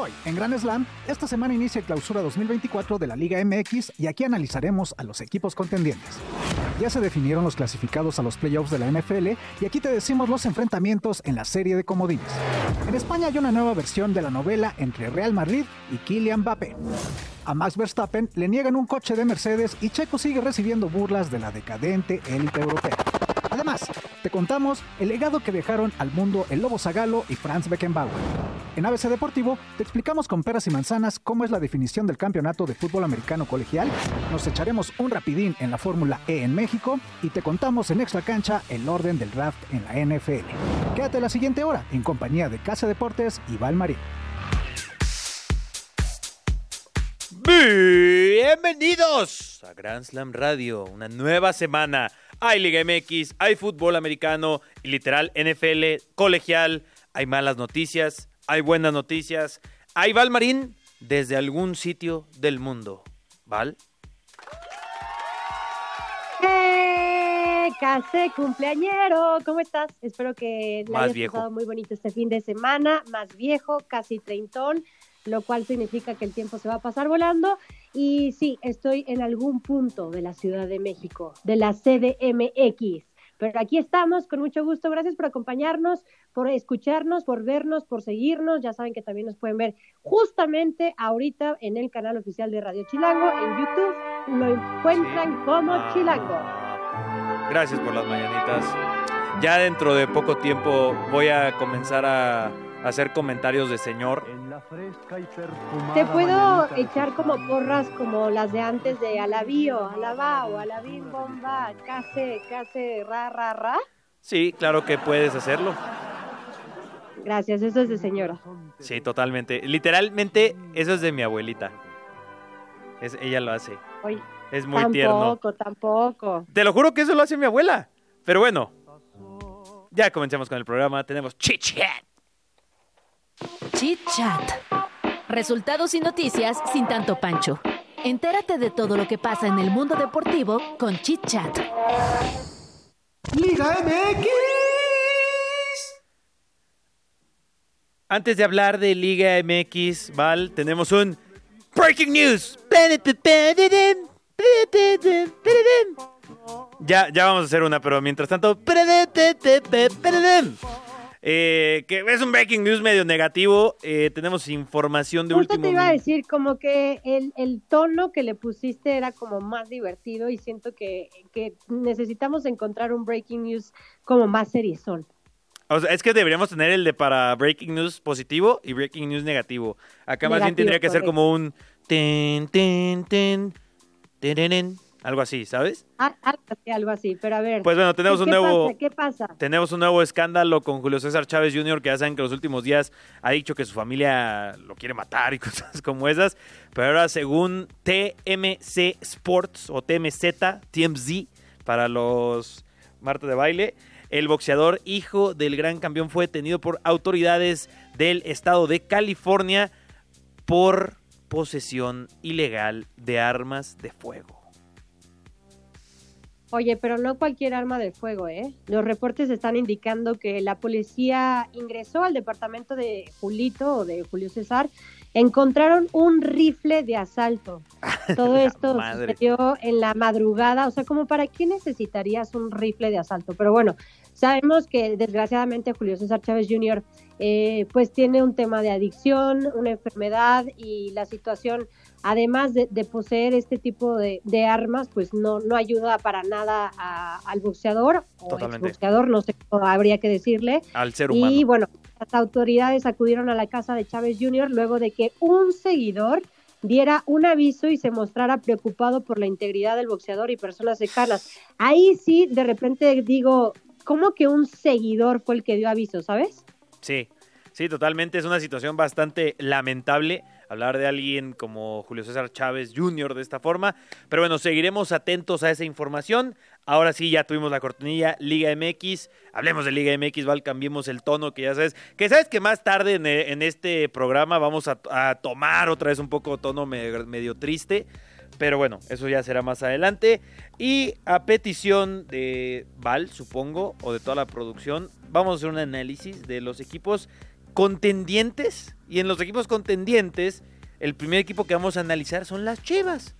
Hoy, en Gran Slam, esta semana inicia el clausura 2024 de la Liga MX y aquí analizaremos a los equipos contendientes. Ya se definieron los clasificados a los playoffs de la NFL y aquí te decimos los enfrentamientos en la serie de comodines. En España hay una nueva versión de la novela entre Real Madrid y Kylian Mbappé. A Max Verstappen le niegan un coche de Mercedes y Checo sigue recibiendo burlas de la decadente élite europea. Además, te contamos el legado que dejaron al mundo el Lobo Zagalo y Franz Beckenbauer. En ABC Deportivo te explicamos con peras y manzanas cómo es la definición del campeonato de fútbol americano colegial, nos echaremos un rapidín en la Fórmula E en México y te contamos en Extra Cancha el orden del draft en la NFL. Quédate la siguiente hora en compañía de Casa Deportes y Valmarín. Bienvenidos a Grand Slam Radio, una nueva semana. Hay Liga MX, hay fútbol americano y literal NFL colegial. Hay malas noticias, hay buenas noticias. Hay Valmarín desde algún sitio del mundo. ¿Val? ¡Eh! Casé cumpleañero, ¿cómo estás? Espero que Más hayas viejo. pasado muy bonito este fin de semana, más viejo, casi treintón, lo cual significa que el tiempo se va a pasar volando. Y sí, estoy en algún punto de la Ciudad de México, de la CDMX. Pero aquí estamos, con mucho gusto. Gracias por acompañarnos, por escucharnos, por vernos, por seguirnos. Ya saben que también nos pueden ver justamente ahorita en el canal oficial de Radio Chilango, en YouTube. Lo encuentran Sí. como Ah. Chilango. Gracias por las mañanitas. Ya dentro de poco tiempo voy a comenzar a hacer comentarios de señor. Te puedo echar como porras como las de antes de alabío, alabao, alabín, bomba, case, case, ra, ra, ra. Sí, claro que puedes hacerlo. Gracias, eso es de señora. Sí, totalmente. Literalmente, eso es de mi abuelita. Es, ella lo hace. Oye, Es muy tierno. tampoco, tampoco. Te lo juro que eso lo hace mi abuela. Pero bueno, ya comencemos con el programa. Tenemos chit chat. Chit Chat. Resultados y noticias sin tanto pancho. Entérate de todo lo que pasa en el mundo deportivo con Chit Chat. Liga MX. Antes de hablar de Liga MX, Val, tenemos un Breaking News. Ya, ya vamos a hacer una, pero mientras tanto. Eh, que es un breaking news medio negativo. Eh, tenemos información de Justo último te iba a decir como que el, el tono que le pusiste era como más divertido y siento que, que necesitamos encontrar un breaking news como más seriezón. O sea, es que deberíamos tener el de para breaking news positivo y breaking news negativo. Acá más bien tendría que ser como un ten, ten, ten, terenen, algo así, ¿sabes? Ah, Algo así, algo así, pero a ver. Pues bueno, tenemos ¿qué un nuevo pasa? ¿Qué pasa? tenemos un nuevo escándalo con Julio César Chávez Jr. que ya saben que los últimos días ha dicho que su familia lo quiere matar y cosas como esas. Pero ahora según TMC Sports o TMZ, TMZ para los Marta de baile, el boxeador hijo del gran campeón fue detenido por autoridades del estado de California por posesión ilegal de armas de fuego. Oye, pero no cualquier arma de fuego, ¿eh? Los reportes están indicando que la policía ingresó al departamento de Julito o de Julio César, encontraron un rifle de asalto. Todo esto madre. sucedió en la madrugada, o sea, como para qué necesitarías un rifle de asalto. Pero bueno, sabemos que desgraciadamente Julio César Chávez Jr. eh, pues tiene un tema de adicción, una enfermedad y la situación además de, de poseer este tipo de, de armas, pues no, no ayuda para nada a- al boxeador o Totalmente. boxeador, no sé habría que decirle. Al ser humano. Y bueno, las autoridades acudieron a la casa de Chávez Jr. luego de que un seguidor diera un aviso y se mostrara preocupado por la integridad del boxeador y personas cercanas. Ahí sí, de repente digo, ¿cómo que un seguidor fue el que dio aviso, sabes? Sí, sí, totalmente. Es una situación bastante lamentable hablar de alguien como Julio César Chávez Jr. de esta forma. Pero bueno, seguiremos atentos a esa información. Ahora sí, ya tuvimos la cortinilla Liga MX. Hablemos de Liga MX, Val, cambiemos el tono, que ya sabes. Que sabes que más tarde en, este programa vamos a, tomar otra vez un poco tono medio, triste. Pero bueno, eso ya será más adelante. Y a petición de Val, supongo, o de toda la producción, vamos a hacer un análisis de los equipos contendientes. Y en los equipos contendientes, el primer equipo que vamos a analizar son las Chivas.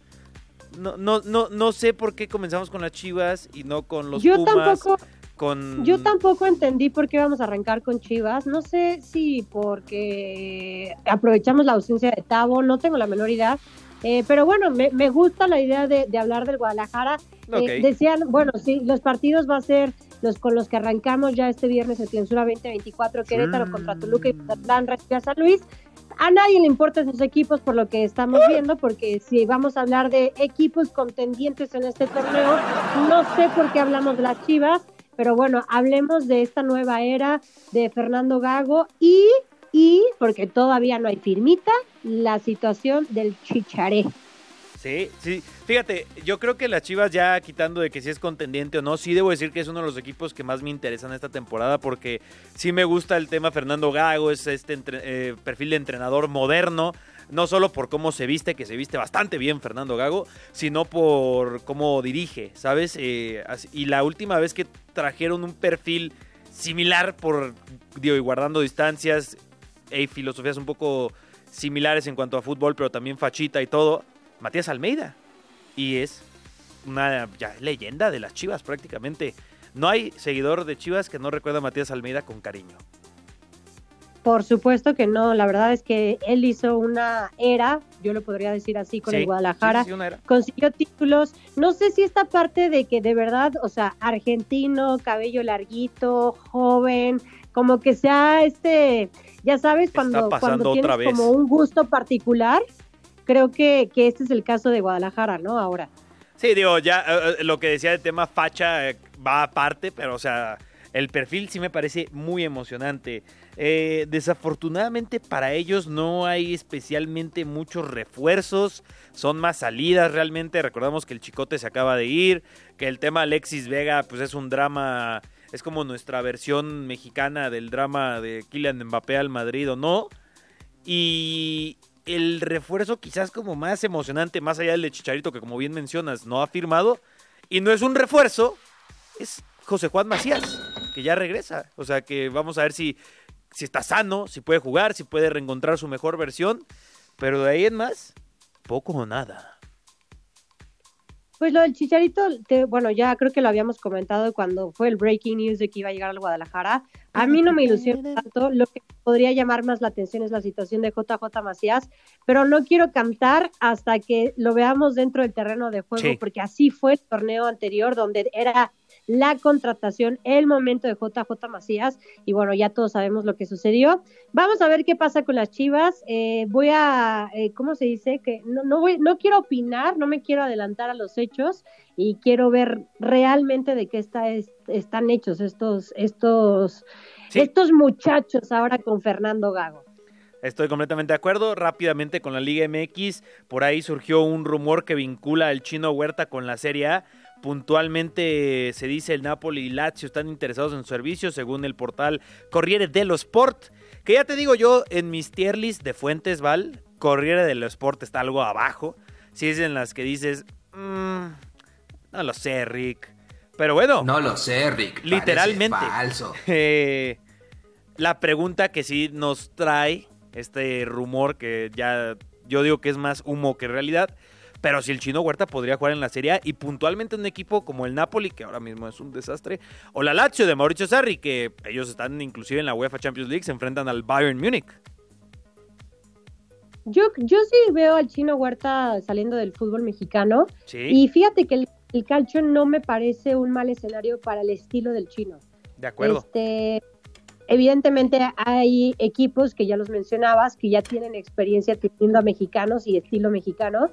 No, no, no, no sé por qué comenzamos con las Chivas y no con los yo Pumas. Tampoco, con... Yo tampoco entendí por qué vamos a arrancar con Chivas. No sé si porque aprovechamos la ausencia de Tavo, no tengo la menor idea. Eh, pero bueno, me, me, gusta la idea de, hablar del Guadalajara. Eh, decían, bueno, sí, los partidos va a ser los con los que arrancamos ya este viernes el Clausura 2024, Querétaro contra Toluca y Mazatlán, San Luis. A nadie le importan esos equipos por lo que estamos viendo, porque si vamos a hablar de equipos contendientes en este torneo, no sé por qué hablamos de las Chivas, pero bueno, hablemos de esta nueva era de Fernando Gago y, y porque todavía no hay firmita, la situación del Chicharé. Sí, sí. Fíjate, yo creo que las Chivas ya quitando de que si es contendiente o no, sí debo decir que es uno de los equipos que más me interesan esta temporada porque sí me gusta el tema Fernando Gago, es este eh, perfil de entrenador moderno, no solo por cómo se viste, que se viste bastante bien Fernando Gago, sino por cómo dirige, ¿sabes? Eh, y la última vez que trajeron un perfil similar por, digo, y guardando distancias, y filosofías un poco similares en cuanto a fútbol, pero también fachita y todo, Matías Almeida. Y es una leyenda de las Chivas prácticamente. No hay seguidor de Chivas que no recuerda a Matías Almeida con cariño. Por supuesto que no, la verdad es que él hizo una era, yo lo podría decir así, con el Guadalajara, consiguió títulos, no sé si esta parte de que de verdad, o sea, argentino, cabello larguito, joven, como que sea este, ya sabes, cuando, cuando tienes como un gusto particular, creo que, que este es el caso de Guadalajara, ¿no? Ahora. Sí, digo, ya eh, eh, lo que decía del tema facha eh, va aparte, pero o sea, el perfil sí me parece muy emocionante. desafortunadamente para ellos no hay especialmente muchos refuerzos, son más salidas realmente. Recordamos que el Chicote se acaba de ir, que el tema Alexis Vega pues es un drama, es como nuestra versión mexicana del drama de Kylian Mbappé al Madrid o no. Y, el refuerzo quizás como más emocionante, más allá del de Chicharito, que como bien mencionas, no ha firmado. Y no es un refuerzo, es José Juan Macías, que ya regresa. O sea que vamos a ver si, si está sano, si puede jugar, si puede reencontrar su mejor versión. Pero de ahí en más, poco o nada. Pues lo del Chicharito, bueno, ya creo que lo habíamos comentado cuando fue el breaking news de que iba a llegar al Guadalajara. A mí no me ilusiona tanto, lo que podría llamar más la atención es la situación de JJ Macías, pero no quiero cantar hasta que lo veamos dentro del terreno de juego, porque así fue el torneo anterior, donde era la contratación, el momento de JJ Macías, y bueno, ya todos sabemos lo que sucedió. Vamos a ver qué pasa con las Chivas. Eh, voy a, eh, ¿cómo se dice? Que no, no, voy, no quiero opinar, no me quiero adelantar a los hechos y quiero ver realmente de qué está, están hechos estos, estos, estos muchachos ahora con Fernando Gago. Estoy completamente de acuerdo. Rápidamente con la Liga MX, por ahí surgió un rumor que vincula al chino Huerta con la Serie A. Puntualmente se dice el Napoli y Lazio están interesados en su servicio, según el portal Corriere dello Sport. Que ya te digo yo, en mis tier list de fuentes, Val, Corriere dello Sport está algo abajo. Si es en las que dices, mm, no lo sé, Rick. Pero bueno. No lo sé, Rick. Literalmente. Falso. Eh, la pregunta que sí nos trae este rumor que ya yo digo que es más humo que realidad pero si el chino Huerta podría jugar en la Serie A y puntualmente un equipo como el Napoli, que ahora mismo es un desastre, o la Lazio de Mauricio Sarri, que ellos están inclusive en la UEFA Champions League, se enfrentan al Bayern Múnich. Yo, yo sí veo al chino Huerta saliendo del fútbol mexicano. Y fíjate que el, el, calcio no me parece un mal escenario para el estilo del chino. De acuerdo. Este, evidentemente hay equipos que ya los mencionabas, que ya tienen experiencia teniendo a mexicanos y estilo mexicano.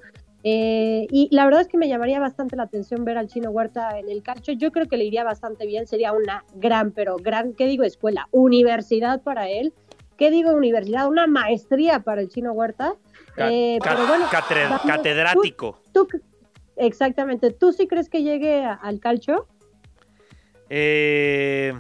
Eh, y la verdad es que me llamaría bastante la atención ver al chino Huerta en el calcio. Yo creo que le iría bastante bien. Sería una gran, pero gran, ¿qué digo? Escuela, universidad para él. ¿Qué digo universidad? Una maestría para el chino Huerta. Eh, ca- pero bueno, catre- vamos, catedrático. Tú, exactamente. ¿Tú sí crees que llegue a- al calcio? Eh,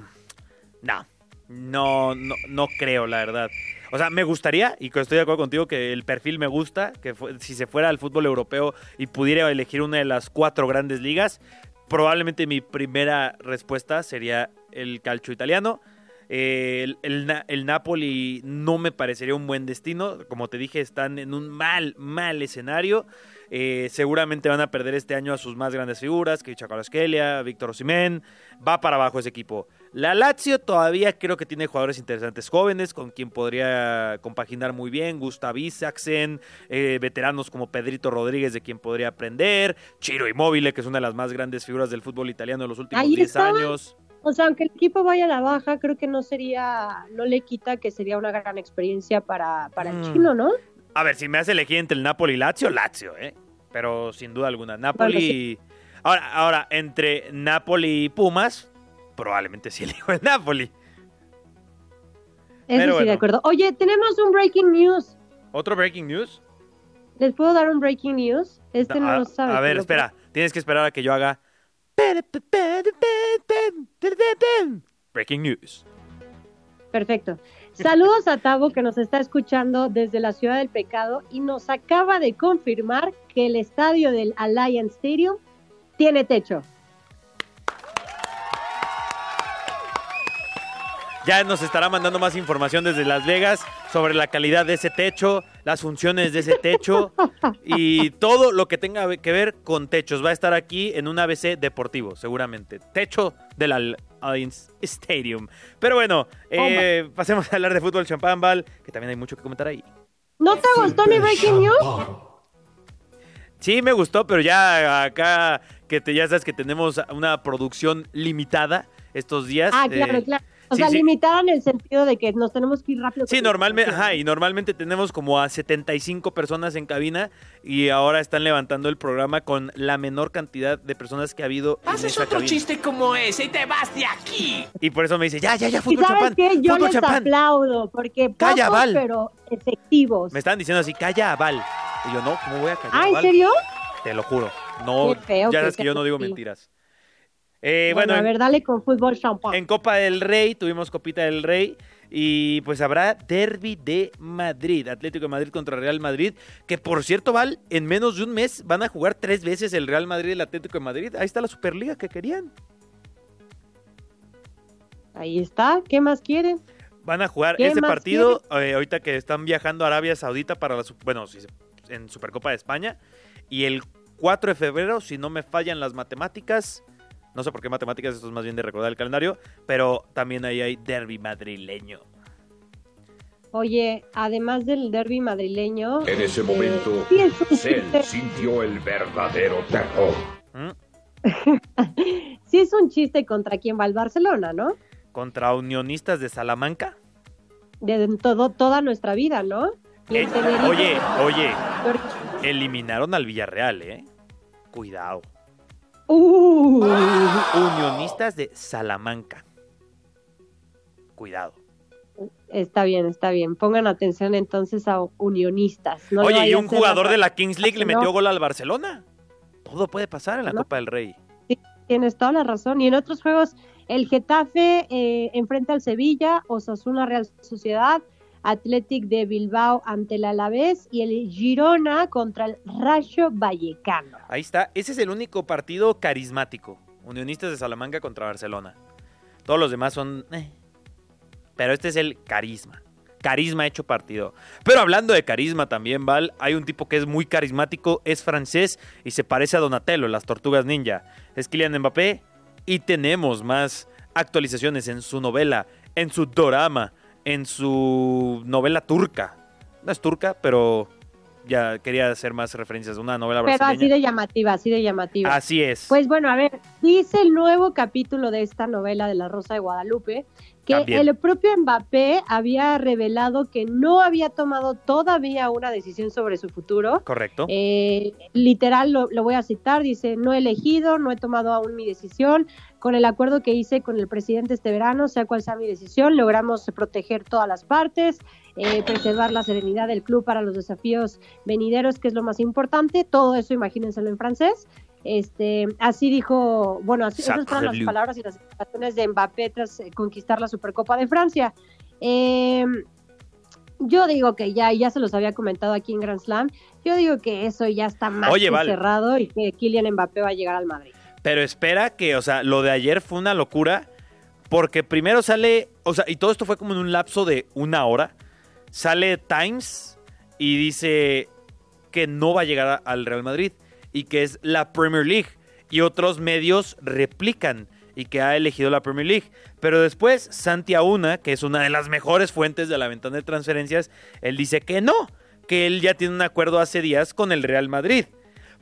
no, no, no, no creo, la verdad. O sea, me gustaría, y estoy de acuerdo contigo, que el perfil me gusta, que si se fuera al fútbol europeo y pudiera elegir una de las cuatro grandes ligas, probablemente mi primera respuesta sería el calcio italiano. Eh, el, el Napoli no me parecería un buen destino. Como te dije, están en un mal, mal escenario. Eh, seguramente van a perder este año a sus más grandes figuras, que Kvaratskhelia, Víctor Osimhen. Va para abajo ese equipo. La Lazio todavía creo que tiene jugadores interesantes jóvenes con quien podría compaginar muy bien. Gustav Isaksen, eh, veteranos como Pedrito Rodríguez, de quien podría aprender. Chiro Immobile, que es una de las más grandes figuras del fútbol italiano de los últimos Ahí 10 estaba. años. O sea, aunque el equipo vaya a la baja, creo que no sería, no le quita que sería una gran experiencia para, para el Mm. chino, ¿no? A ver, si me hace elegir entre el Napoli y Lazio, Lazio, ¿eh? Pero sin duda alguna. Napoli. Ahora, ahora, entre Napoli y Pumas, probablemente sí elijo el Napoli. Eso Pero sí, bueno. de acuerdo. Oye, tenemos un breaking news. ¿Otro breaking news? ¿Les puedo dar un breaking news? Este no lo sabe. a ver, espera. Tienes que esperar a que yo haga. Breaking news. Perfecto. Saludos a Tavo que nos está escuchando desde la Ciudad del Pecado y nos acaba de confirmar que el estadio del Alliance Stadium tiene techo. Ya nos estará mandando más información desde Las Vegas sobre la calidad de ese techo, las funciones de ese techo y todo lo que tenga que ver con techos. Va a estar aquí en un ABC deportivo, seguramente. Techo del Alliance Stadium. Pero bueno, eh, pasemos a hablar de fútbol champán, Val, que también hay mucho que comentar ahí. ¿No te gustó mi breaking news? Sí, me gustó, pero ya acá, que te, ya sabes que tenemos una producción limitada estos días. Ah, claro, eh, claro. O sí, sea, sí. limitada en el sentido de que nos tenemos que ir rápido. Sí, normalmente, ajá, y normalmente tenemos como a 75 personas en cabina y ahora están levantando el programa con la menor cantidad de personas que ha habido en Haces esa otro cabina. chiste como ese y te vas de aquí. Y por eso me dice, ya, ya, ya, ¿Y fútbol sabes champán, qué? Yo fútbol les champán. aplaudo porque Calla, pocos, Val. pero efectivos. Me estaban diciendo así, calla a Val. Y yo, no, ¿cómo voy a callar a Ah, ¿en Val? serio? Te lo juro. No, Qué feo ya que sabes que yo no digo mentiras. Eh, bueno, bueno, a ver, dale con fútbol champán. En Copa del Rey tuvimos Copita del Rey y pues habrá Derby de Madrid, Atlético de Madrid contra Real Madrid, que por cierto, Val, en menos de un mes van a jugar tres veces el Real Madrid y el Atlético de Madrid. Ahí está la Superliga que querían. Ahí está. ¿Qué más quieren? Van a jugar ¿Qué este más partido eh, ahorita que están viajando a Arabia Saudita para la bueno, en Supercopa de España y el 4 de febrero, si no me fallan las matemáticas, no sé por qué matemáticas, esto es más bien de recordar el calendario, pero también ahí hay Derby madrileño. Oye, además del derby madrileño. En ese eh, momento, sí es un Cell chiste- sintió el verdadero terror. ¿Mm? sí es un chiste contra quién va el Barcelona, ¿no? Contra Unionistas de Salamanca. De todo, toda nuestra vida, ¿no? Eh, oye, oye, eliminaron al Villarreal, ¿eh? Cuidado. Uh, Unionistas de Salamanca. Cuidado. está bien, está bien. Pongan atención entonces a unionistas. No Oye, y un jugador la- de la Kings League le No. metió gol al Barcelona. Todo puede pasar en la No. Copa del Rey. Tienes toda la razón. Y en otros juegos, el Getafe eh, enfrenta al Sevilla, Osasuna Real Sociedad, Athletic de Bilbao ante el Alavés y el Girona contra el Rayo Vallecano. Ahí está. Ese es el único partido carismático. Unionistas de Salamanca contra Barcelona. Todos los demás son... eh. Pero este es el carisma. Carisma hecho partido. Pero hablando de carisma también, Val, hay un tipo que es muy carismático, es francés y se parece a Donatello, las tortugas ninja. Es Kylian Mbappé y tenemos más actualizaciones en su novela, en su dorama, en su novela turca. No es turca, pero ya quería hacer más referencias a una novela Pero brasileña. así de llamativa, así de llamativa. Así es. Pues bueno, a ver, dice el nuevo capítulo de esta novela de La Rosa de Guadalupe que También. el propio Mbappé había revelado que no había tomado todavía una decisión sobre su futuro. Correcto. Eh, literal, lo, lo voy a citar, dice, no he elegido, no he tomado aún mi decisión. Con el acuerdo que hice con el presidente este verano, sea cual sea mi decisión, logramos proteger todas las partes, eh, preservar la serenidad del club para los desafíos venideros, que es lo más importante. Todo eso, imagínenselo en francés. Este, así dijo, bueno, así esas fueron las palabras y las declaraciones de Mbappé tras eh, conquistar la Supercopa de Francia. Eh, yo digo que ya, ya se los había comentado aquí en Grand Slam. Yo digo que eso ya está más Oye, que Val. cerrado y que Kylian Mbappé va a llegar al Madrid. Pero espera que, o sea, lo de ayer fue una locura. Porque primero sale, o sea, y todo esto fue como en un lapso de una hora. Sale Times y dice que no va a llegar al Real Madrid y que es la Premier League. Y otros medios replican y que ha elegido la Premier League. Pero después, Santi Auna, que es una de las mejores fuentes de la ventana de transferencias, él dice que no, que él ya tiene un acuerdo hace días con el Real Madrid.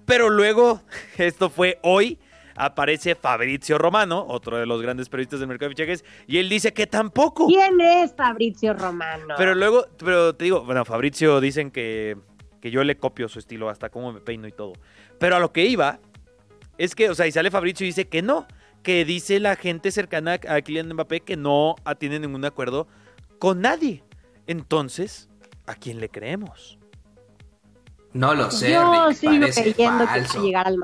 Pero luego, esto fue hoy, aparece Fabrizio Romano, otro de los grandes periodistas del mercado de fichajes, y él dice que tampoco. ¿Quién es Fabrizio Romano? Pero luego, pero te digo, bueno, Fabrizio dicen que, que yo le copio su estilo, hasta cómo me peino y todo. Pero a lo que iba, es que, o sea, y sale Fabrizio y dice que no, que dice la gente cercana a Kylian Mbappé que no tiene ningún acuerdo con nadie. Entonces, ¿a quién le creemos? No lo sé, Yo Rick, sigo creyendo que va a llegar al.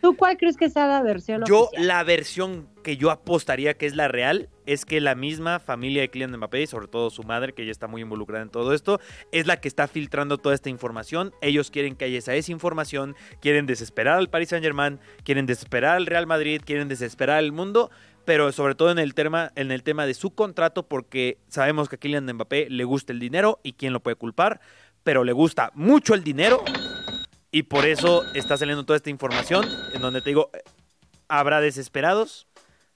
¿Tú cuál crees que sea la versión Yo, oficial? la versión que yo apostaría que es la real es que la misma familia de Kylian Mbappé, y sobre todo su madre, que ella está muy involucrada en todo esto, es la que está filtrando toda esta información. Ellos quieren que haya esa desinformación, quieren desesperar al Paris Saint Germain, quieren desesperar al Real Madrid, quieren desesperar al mundo, pero sobre todo en el tema, en el tema de su contrato, porque sabemos que a Kylian Mbappé le gusta el dinero y quién lo puede culpar, pero le gusta mucho el dinero y por eso está saliendo toda esta información en donde te digo, habrá desesperados,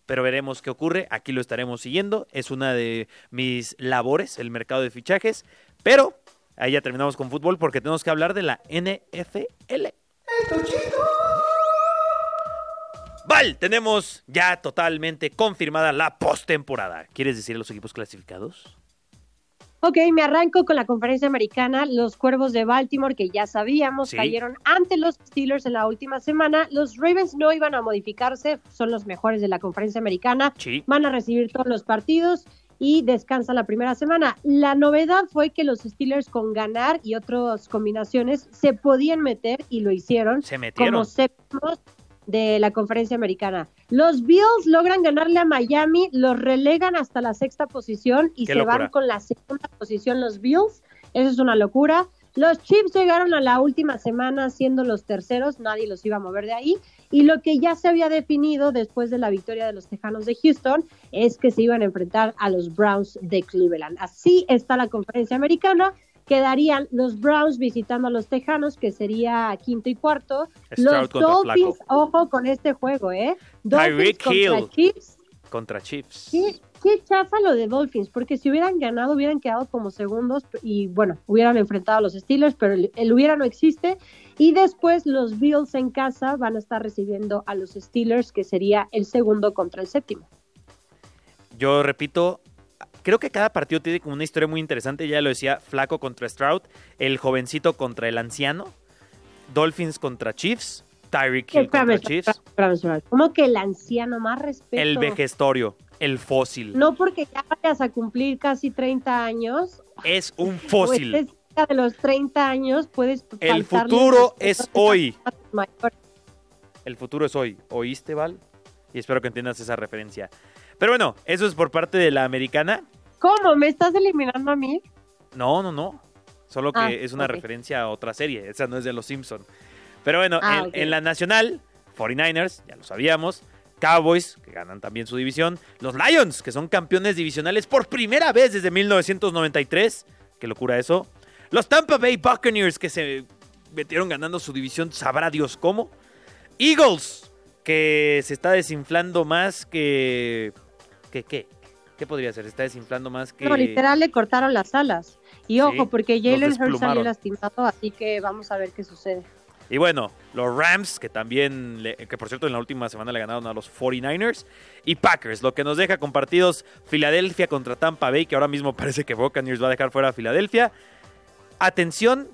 pero veremos qué ocurre. Aquí lo estaremos siguiendo. Es una de mis labores, el mercado de fichajes. Pero ahí ya terminamos con fútbol porque tenemos que hablar de la NFL. Val, tenemos ya totalmente confirmada la postemporada. ¿Quieres decir los equipos clasificados? Ok, me arranco con la conferencia americana. Los Cuervos de Baltimore, que ya sabíamos, Sí. cayeron ante los Steelers en la última semana. Los Ravens no iban a modificarse, son los mejores de la conferencia americana. Sí. Van a recibir todos los partidos y descansa la primera semana. La novedad fue que los Steelers con ganar y otras combinaciones se podían meter y lo hicieron Se metieron. como séptimos de la conferencia americana. Los Bills logran ganarle a Miami, los relegan hasta la sexta posición y se locura. van con la segunda posición los Bills. Eso es una locura. Los Chiefs llegaron a la última semana siendo los terceros, nadie los iba a mover de ahí. Y lo que ya se había definido después de la victoria de los Tejanos de Houston es que se iban a enfrentar a los Browns de Cleveland. Así está la conferencia americana. Quedarían los Browns visitando a los Tejanos, que sería quinto y cuarto. Stroud Los Dolphins, ojo con este juego, ¿eh? Dolphins contra Hill. Chiefs. Contra Chiefs. Qué, qué chafa lo de Dolphins, porque si hubieran ganado hubieran quedado como segundos y bueno, hubieran enfrentado a los Steelers, pero el, el hubiera no existe. Y después los Bills en casa van a estar recibiendo a los Steelers, que sería el segundo contra el séptimo. Yo repito, creo que cada partido tiene como una historia muy interesante. Ya lo decía, Flaco contra Stroud, el jovencito contra el anciano, Dolphins contra Chiefs, Tyreek Hill contra Chiefs. ¿Cómo que el anciano más respeto? el vejestorio, el fósil. No porque ya vayas a cumplir casi 30 años, Es un fósil. estés cerca de los 30 años, puedes El futuro es hoy. El futuro es hoy. ¿Oíste, Val? Y espero que entiendas esa referencia. Pero bueno, eso es por parte de la americana. ¿Cómo? ¿Me estás eliminando a mí? No, no, no. Solo que Ah, es una referencia a otra serie. Esa no es de los Simpson. Pero bueno, Ah, en, en la nacional, 49ers, ya lo sabíamos. Cowboys, que ganan también su división. Los Lions, que son campeones divisionales por primera vez desde 1993. Qué locura eso. Los Tampa Bay Buccaneers, que se metieron ganando su división, sabrá Dios cómo. Eagles, que se está desinflando más que... ¿Qué qué? ¿Qué podría ser? Se está desinflando más que... No, literal le cortaron las alas. Y ojo, Sí, porque Jalen Hurts salió lastimado, así que vamos a ver qué sucede. Y bueno, los Rams, que también, le- que por cierto en la última semana le ganaron a los 49ers. Y Packers, lo que nos deja con partidos Filadelfia contra Tampa Bay, que ahora mismo parece que Buccaneers va a dejar fuera a Filadelfia. Atención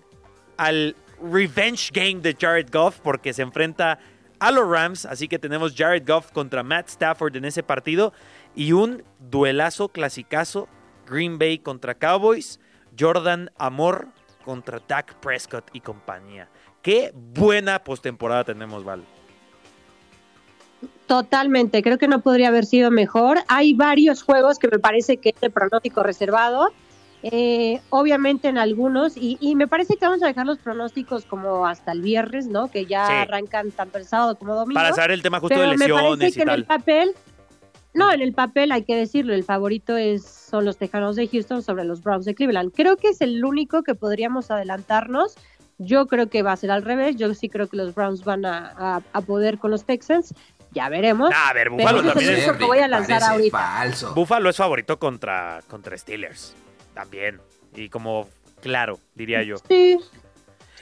al revenge game de Jared Goff, porque se enfrenta a los Rams. Así que tenemos Jared Goff contra Matt Stafford en ese partido. Y un duelazo clasicazo, Green Bay contra Cowboys. Jordan Amor contra Dak Prescott y compañía. Qué buena postemporada tenemos, Val. Totalmente, creo que no podría haber sido mejor. Hay varios juegos que me parece que es de pronóstico reservado. Eh, obviamente en algunos, y, y me parece que vamos a dejar los pronósticos como hasta el viernes, ¿no? Que ya Sí. arrancan tanto el sábado como domingo. Para saber el tema justo Pero de me lesiones parece que y en tal. el papel, no, en el papel hay que decirlo, el favorito es son los Tejanos de Houston sobre los Browns de Cleveland. Creo que es el único que podríamos adelantarnos. Yo creo que va a ser al revés. Yo sí creo que los Browns van a, a- a poder con los Texans. Ya veremos. Nah, a ver, Búfalo es también es, único que voy a lanzar Parece ahorita. falso. Búfalo es favorito contra, contra Steelers. También. Y como claro, diría yo. Sí.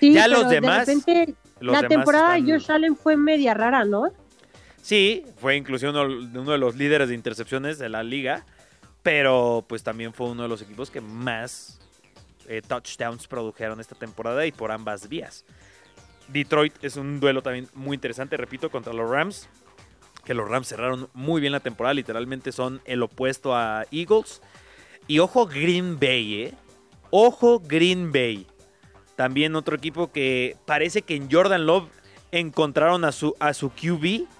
Sí, Ya pero los demás, De repente, Los la demás temporada de están- Josh Allen fue media rara, ¿no? Sí, fue incluso uno, uno de los líderes de intercepciones de la liga. Pero pues también fue uno de los equipos que más eh, touchdowns produjeron esta temporada y por ambas vías. Detroit es un duelo también muy interesante, repito, contra los Rams. Que los Rams cerraron muy bien la temporada, literalmente son el opuesto a Eagles. Y ojo Green Bay, ¿eh? Ojo Green Bay. También otro equipo que parece que en Jordan Love encontraron a su, a su QB.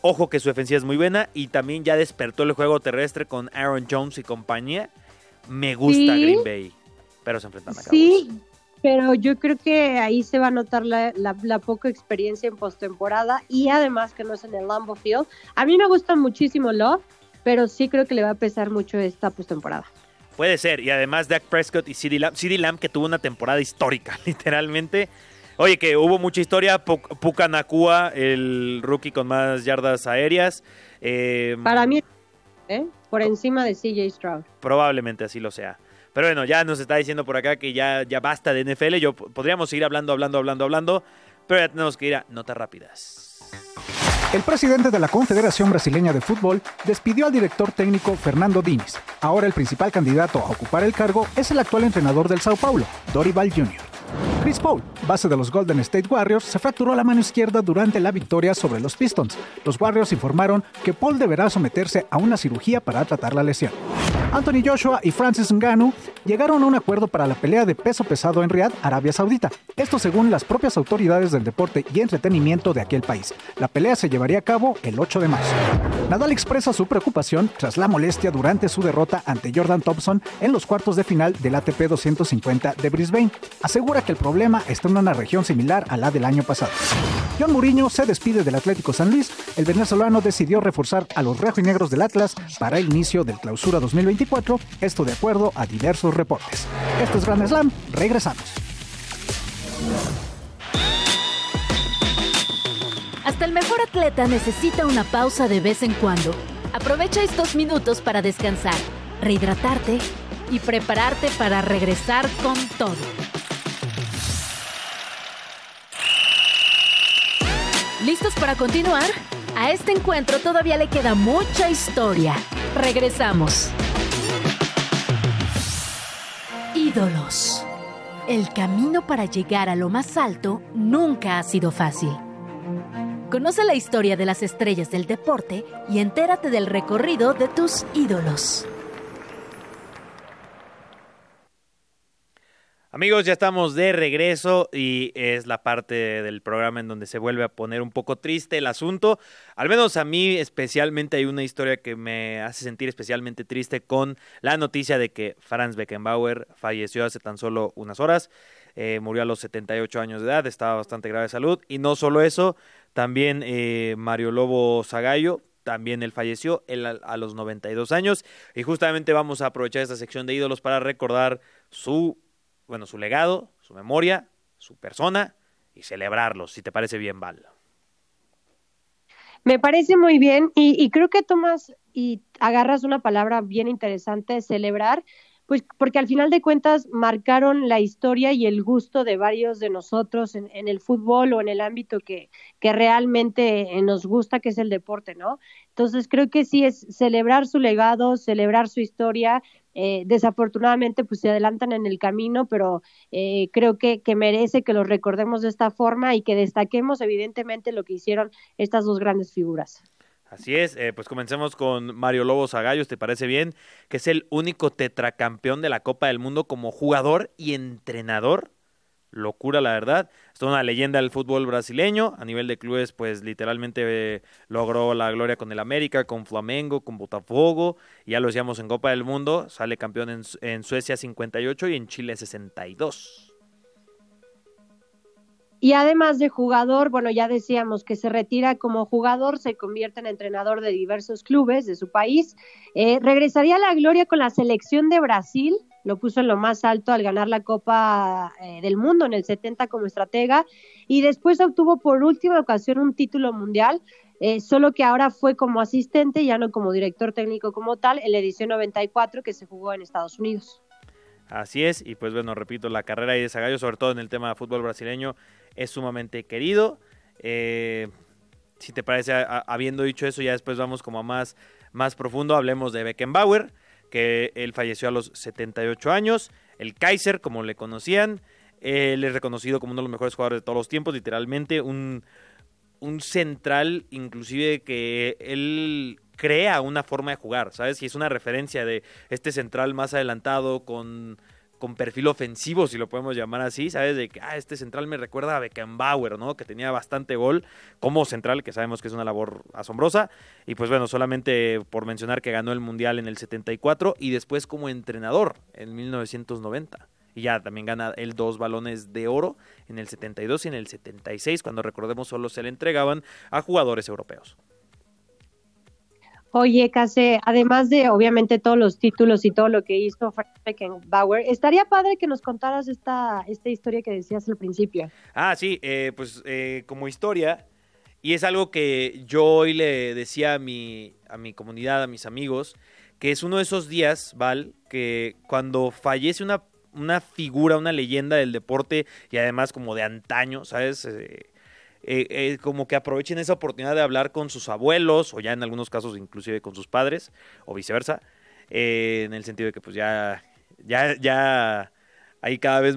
Ojo que su ofensiva es muy buena y también ya despertó el juego terrestre con Aaron Jones y compañía. Me gusta Sí. Green Bay, pero se enfrentan a Cowboys. Sí, pero yo creo que ahí se va a notar la, la- la poca experiencia en postemporada y además que no es en el Lambeau Field. A mí me gusta muchísimo Love, pero sí creo que le va a pesar mucho esta postemporada. Puede ser. Y además Dak Prescott y Lamb. CeeDee Lamb que tuvo una temporada histórica, literalmente. Oye, que hubo mucha historia. Pu- Puka Nakua, el rookie con más yardas aéreas. Eh, Para mí, ¿eh? por encima de CJ Stroud. Probablemente así lo sea. Pero bueno, ya nos está diciendo por acá que ya, ya basta de NFL. Yo podríamos seguir hablando, hablando, hablando, hablando. Pero ya tenemos que ir a notas rápidas. El presidente de la Confederación Brasileña de Fútbol despidió al director técnico Fernando Diniz. Ahora el principal candidato a ocupar el cargo es el actual entrenador del Sao Paulo, Dorival Jr. Chris Paul, base de los Golden State Warriors, se fracturó la mano izquierda durante la victoria sobre los Pistons. Los Warriors informaron que Paul deberá someterse a una cirugía para tratar la lesión. Anthony Joshua y Francis Ngannou llegaron a un acuerdo para la pelea de peso pesado en Riyadh, Arabia Saudita. Esto según las propias autoridades del deporte y entretenimiento de aquel país. La pelea se llevaría a cabo el 8 de marzo. Nadal expresa su preocupación tras la molestia durante su derrota ante Jordan Thompson en los cuartos de final del ATP 250 de Brisbane. Asegura que el problema está en una región similar a la del año pasado. John Mourinho se despide del Atlético San Luis. El venezolano decidió reforzar a los rojinegros del Atlas para el inicio del Clausura 2024, esto de acuerdo a diversos reportes. Esto es Grand Slam, regresamos. Hasta el mejor atleta necesita una pausa de vez en cuando. Aprovecha estos minutos para descansar, rehidratarte y prepararte para regresar con todo. ¿Listos para continuar? A este encuentro todavía le queda mucha historia. Regresamos. Ídolos. El camino para llegar a lo más alto nunca ha sido fácil. Conoce la historia de las estrellas del deporte y entérate del recorrido de tus ídolos. Amigos, ya estamos de regreso y es la parte del programa en donde se vuelve a poner un poco triste el asunto. Al menos a mí especialmente hay una historia que me hace sentir especialmente triste con la noticia de que Franz Beckenbauer falleció hace tan solo unas horas. Eh, murió a los 78 años de edad, estaba bastante grave de salud. Y no solo eso, también eh, Mario Lobo Zagallo, también él falleció él a, los 92 años. Y justamente vamos a aprovechar esta sección de ídolos para recordar su bueno, su legado, su memoria, su persona y celebrarlos, si te parece bien, Val. Me parece muy bien y, y creo que tomas y agarras una palabra bien interesante, celebrar, pues porque al final de cuentas marcaron la historia y el gusto de varios de nosotros en, el fútbol o en el ámbito que, que realmente nos gusta, que es el deporte, ¿no? Entonces creo que sí es celebrar su legado, celebrar su historia. Eh, desafortunadamente pues se adelantan en el camino, pero eh, creo que, que merece que los recordemos de esta forma y que destaquemos evidentemente lo que hicieron estas dos grandes figuras. Así es, eh, pues comencemos con Mario Lobos Agallos, ¿te parece bien? Que es el único tetracampeón de la Copa del Mundo como jugador y entrenador. Locura, la verdad. Es una leyenda del fútbol brasileño. A nivel de clubes, pues literalmente eh, logró la gloria con el América, con Flamengo, con Botafogo. Ya lo decíamos en Copa del Mundo. Sale campeón en, en Suecia 58 y en Chile 62. Y además de jugador, bueno, ya decíamos que se retira como jugador, se convierte en entrenador de diversos clubes de su país. Eh, regresaría a la gloria con la selección de Brasil, lo puso en lo más alto al ganar la Copa eh, del Mundo en el 70 como estratega y después obtuvo por última ocasión un título mundial, eh, solo que ahora fue como asistente, ya no como director técnico como tal, en la edición 94 que se jugó en Estados Unidos. Así es, y pues bueno, repito, la carrera de Zagallo, sobre todo en el tema de fútbol brasileño, es sumamente querido. Eh, si te parece, habiendo dicho eso, ya después vamos como a más, más profundo, hablemos de Beckenbauer, que él falleció a los 78 años, el Kaiser, como le conocían, él es reconocido como uno de los mejores jugadores de todos los tiempos, literalmente un, un central, inclusive que él crea una forma de jugar, ¿sabes? Y es una referencia de este central más adelantado con, con perfil ofensivo, si lo podemos llamar así, ¿sabes? De que, ah, este central me recuerda a Beckenbauer, ¿no? Que tenía bastante gol como central, que sabemos que es una labor asombrosa. Y pues bueno, solamente por mencionar que ganó el Mundial en el 74 y después como entrenador en 1990 y ya también gana el dos balones de oro en el 72 y en el 76, cuando recordemos solo se le entregaban a jugadores europeos. Oye, Case, además de obviamente todos los títulos y todo lo que hizo Frank Beckenbauer, estaría padre que nos contaras esta, esta historia que decías al principio. Ah, sí, eh, pues eh, como historia, y es algo que yo hoy le decía a mi, a mi comunidad, a mis amigos, que es uno de esos días, Val, que cuando fallece una, una figura, una leyenda del deporte y además como de antaño, ¿sabes? Eh, eh, eh, como que aprovechen esa oportunidad de hablar con sus abuelos o ya en algunos casos inclusive con sus padres o viceversa, eh, en el sentido de que pues ya, ya, ya hay cada vez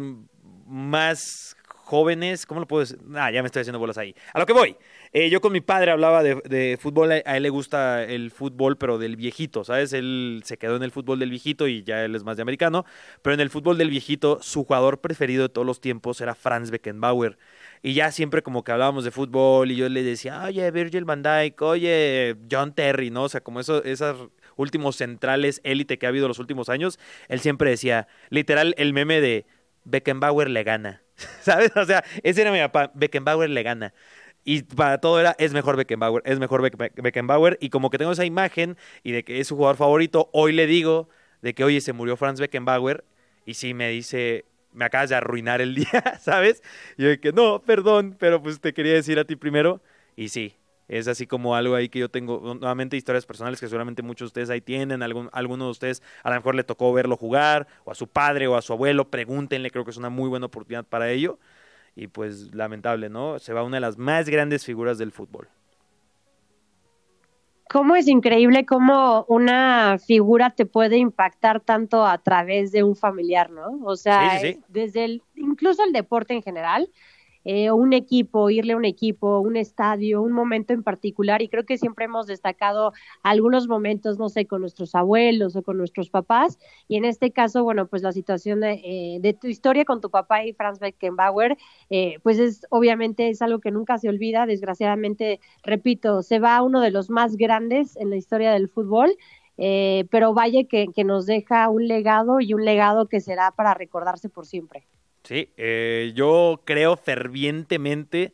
más jóvenes, ¿cómo lo puedo decir? Ah, ya me estoy haciendo bolas ahí. A lo que voy. Yo con mi padre hablaba de, de, fútbol, a él le gusta el fútbol, pero del viejito, ¿sabes? Él se quedó en el fútbol del viejito y ya él es más de americano, pero en el fútbol del viejito, su jugador preferido de todos los tiempos era Franz Beckenbauer. Y ya siempre como que hablábamos de fútbol y yo le decía, oye, Virgil van Dijk, oye, John Terry, ¿no? O sea, como eso, esas últimos centrales élite que ha habido los últimos años, él siempre decía, literal, el meme de Beckenbauer le gana, ¿sabes? O sea, ese era mi papá, Beckenbauer le gana. Y para todo era, es mejor Beckenbauer, es mejor Beckenbauer. Y como que tengo esa imagen y de que es su jugador favorito, hoy le digo de que, oye, se murió Franz Beckenbauer. Y sí me dice, me acabas de arruinar el día, ¿sabes? Y yo que no, perdón, pero pues te quería decir a ti primero. Y sí, es así como algo ahí que yo tengo, nuevamente historias personales que seguramente muchos de ustedes ahí tienen, algún, alguno de ustedes a lo mejor le tocó verlo jugar, o a su padre o a su abuelo, pregúntenle, creo que es una muy buena oportunidad para ello. Y pues lamentable, ¿no? Se va una de las más grandes figuras del fútbol cómo es increíble cómo una figura te puede impactar tanto a través de un familiar, ¿no? O sea, desde el, incluso el deporte en general, eh, un equipo, irle a un equipo, un estadio, un momento en particular. Y creo que siempre hemos destacado algunos momentos, no sé, con nuestros abuelos o con nuestros papás. Y en este caso, bueno, pues la situación de, eh, tu historia con tu papá y Franz Beckenbauer, eh, pues es obviamente es algo que nunca se olvida. Desgraciadamente, repito, se va uno de los más grandes en la historia del fútbol. pero vaya que nos deja un legado y un legado que será para recordarse por siempre. Sí, eh, yo creo fervientemente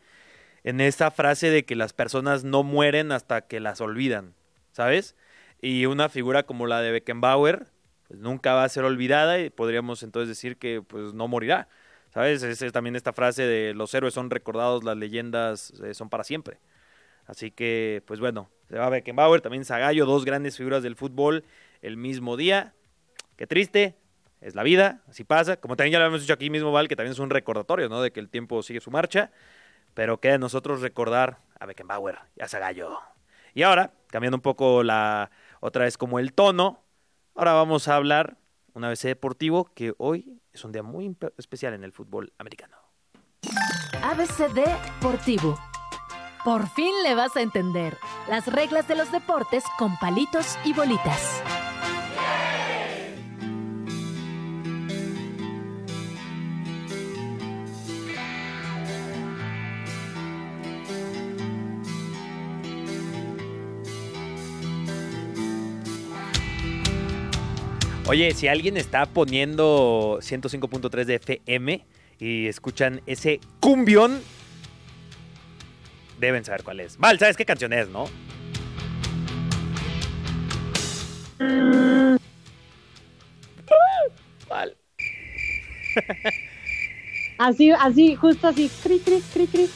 en esa frase de que las personas no mueren hasta que las olvidan, ¿sabes? Y una figura como la de Beckenbauer, pues nunca va a ser olvidada y podríamos entonces decir que pues no morirá, ¿sabes? Es, también esta frase de los héroes son recordados, las leyendas eh, son para siempre. Así que, pues bueno, se va Beckenbauer, también Zagallo, dos grandes figuras del fútbol el mismo día. Qué triste, es la vida, así pasa. Como también ya lo hemos dicho aquí mismo, Val, que también es un recordatorio, ¿no? De que el tiempo sigue su marcha. Pero queda nosotros recordar a Beckenbauer y a Zagallo. Y ahora, cambiando un poco la otra vez como el tono, ahora vamos a hablar un ABC deportivo que hoy es un día muy especial en el fútbol americano. ABC Deportivo. Por fin le vas a entender las reglas de los deportes con palitos y bolitas. Oye, si alguien está poniendo 105.3 de FM y escuchan ese cumbión, deben saber cuál es. Val, ¿sabes qué canción es, no? Val. Así, así, justo así, cri, cri, cri, cri.